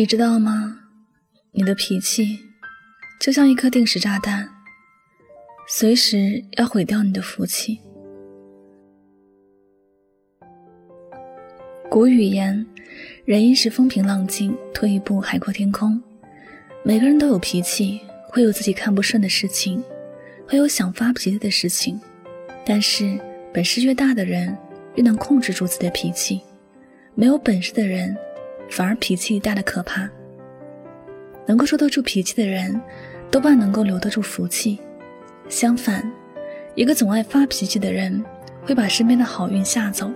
你知道吗？你的脾气就像一颗定时炸弹，随时要毁掉你的福气。古语言：“人一时风平浪静，退一步海阔天空。”每个人都有脾气，会有自己看不顺的事情，会有想发脾气的事情。但是，本事越大的人，越能控制住自己的脾气；没有本事的人，反而脾气大的可怕。能够收得住脾气的人，多半能够留得住福气。相反，一个总爱发脾气的人，会把身边的好运吓走，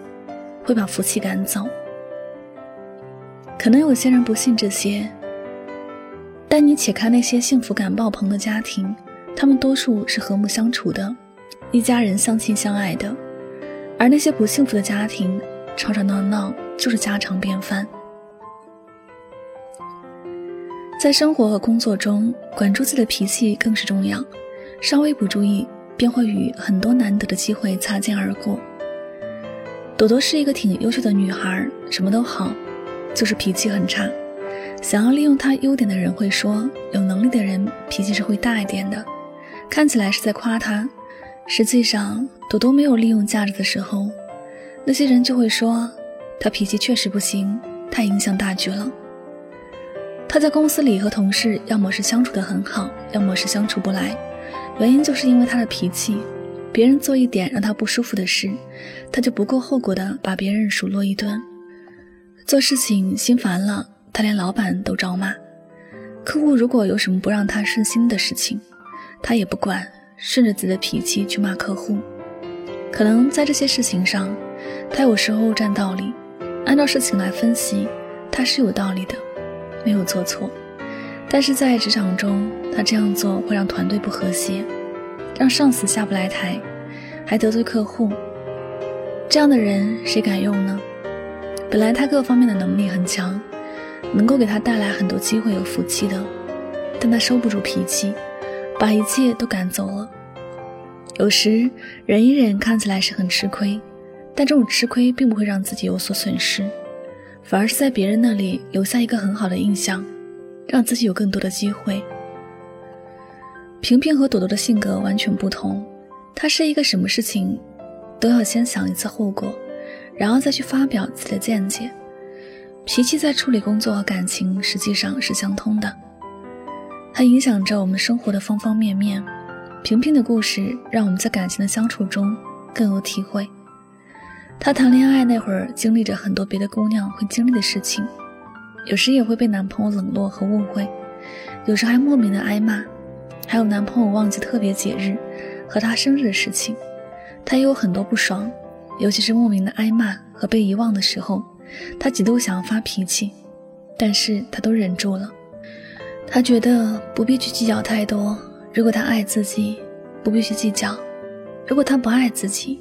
会把福气赶走。可能有些人不信这些，但你且看那些幸福感爆棚的家庭，他们多数是和睦相处的，一家人相亲相爱的；而那些不幸福的家庭，吵吵闹闹就是家常便饭。在生活和工作中，管住自己的脾气更是重要。稍微不注意，便会与很多难得的机会擦肩而过。朵朵是一个挺优秀的女孩，什么都好，就是脾气很差。想要利用她优点的人会说，有能力的人脾气是会大一点的，看起来是在夸她。实际上，朵朵没有利用价值的时候，那些人就会说，她脾气确实不行，太影响大局了。他在公司里和同事要么是相处得很好，要么是相处不来，原因就是因为他的脾气。别人做一点让他不舒服的事，他就不顾后果的把别人数落一顿。做事情心烦了，他连老板都招骂。客户如果有什么不让他顺心的事情，他也不管，顺着自己的脾气去骂客户。可能在这些事情上，他有时候占道理，按照事情来分析，他是有道理的。没有做错，但是在职场中，他这样做会让团队不和谐，让上司下不来台，还得罪客户。这样的人谁敢用呢？本来他各方面的能力很强，能够给他带来很多机会和福气的，但他收不住脾气，把一切都赶走了。有时忍一忍看起来是很吃亏，但这种吃亏并不会让自己有所损失。反而是在别人那里留下一个很好的印象，让自己有更多的机会。萍萍和朵朵的性格完全不同，她是一个什么事情都要先想一次后果，然后再去发表自己的见解。脾气在处理工作和感情实际上是相通的，它影响着我们生活的方方面面。萍萍的故事让我们在感情的相处中更有体会。她谈恋爱那会儿，经历着很多别的姑娘会经历的事情，有时也会被男朋友冷落和误会，有时还莫名的挨骂，还有男朋友忘记特别节日和她生日的事情，她也有很多不爽，尤其是莫名的挨骂和被遗忘的时候，她几度想要发脾气，但是她都忍住了。她觉得不必去计较太多，如果他爱自己，不必去计较；如果他不爱自己。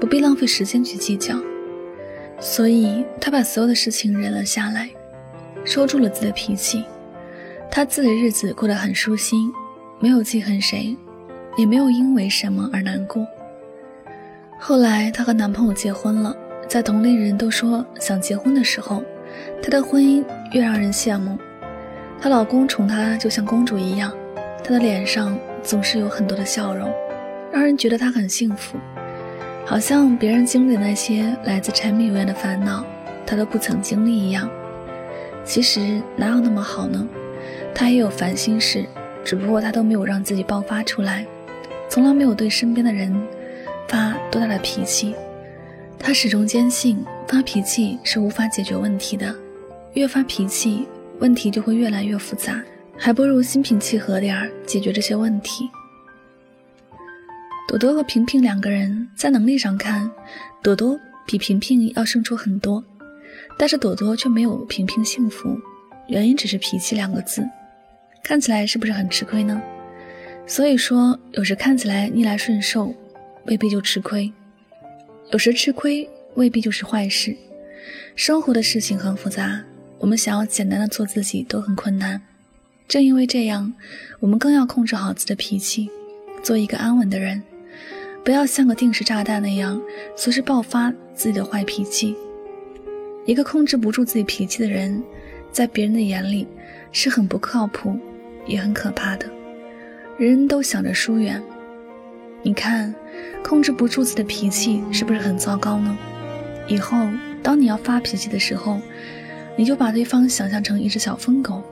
不必浪费时间去计较，所以他把所有的事情忍了下来，收住了自己的脾气。他自己的日子过得很舒心，没有记恨谁，也没有因为什么而难过。后来她和男朋友结婚了，在同龄人都说想结婚的时候，她的婚姻越让人羡慕。她老公宠她就像公主一样，她的脸上总是有很多的笑容，让人觉得她很幸福。好像别人经历那些来自柴米油盐的烦恼，他都不曾经历一样。其实哪有那么好呢？他也有烦心事，只不过他都没有让自己爆发出来，从来没有对身边的人发多大的脾气。他始终坚信发脾气是无法解决问题的，越发脾气，问题就会越来越复杂，还不如心平气和点儿解决这些问题。朵朵和平平两个人在能力上看，朵朵比平平要胜出很多，但是朵朵却没有平平幸福，原因只是脾气两个字，看起来是不是很吃亏呢？所以说，有时看起来逆来顺受，未必就吃亏；有时吃亏未必就是坏事。生活的事情很复杂，我们想要简单的做自己都很困难。正因为这样，我们更要控制好自己的脾气，做一个安稳的人。不要像个定时炸弹那样随时爆发自己的坏脾气。一个控制不住自己脾气的人，在别人的眼里是很不靠谱，也很可怕的。人人都想着疏远。你看，控制不住自己的脾气，是不是很糟糕呢？以后当你要发脾气的时候，你就把对方想象成一只小疯狗，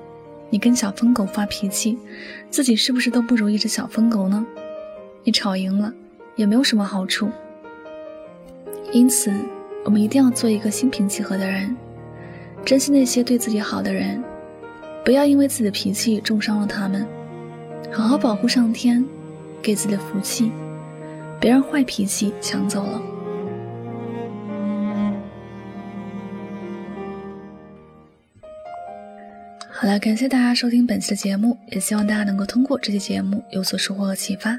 你跟小疯狗发脾气，自己是不是都不如一只小疯狗呢？你吵赢了，也没有什么好处。因此，我们一定要做一个心平气和的人，珍惜那些对自己好的人，不要因为自己的脾气重伤了他们，好好保护上天给自己的福气，别让坏脾气抢走了。好了，感谢大家收听本期的节目，也希望大家能够通过这期节目有所收获和启发。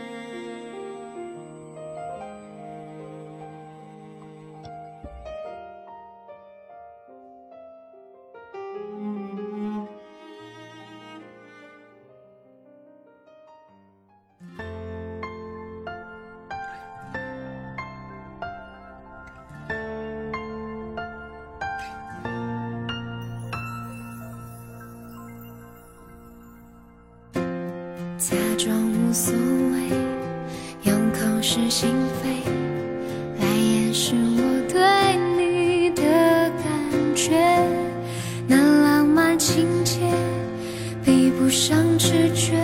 假装无所谓，用口是心非来掩饰我对你的感觉。那浪漫情节比不上直觉，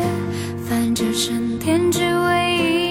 反正成天只为一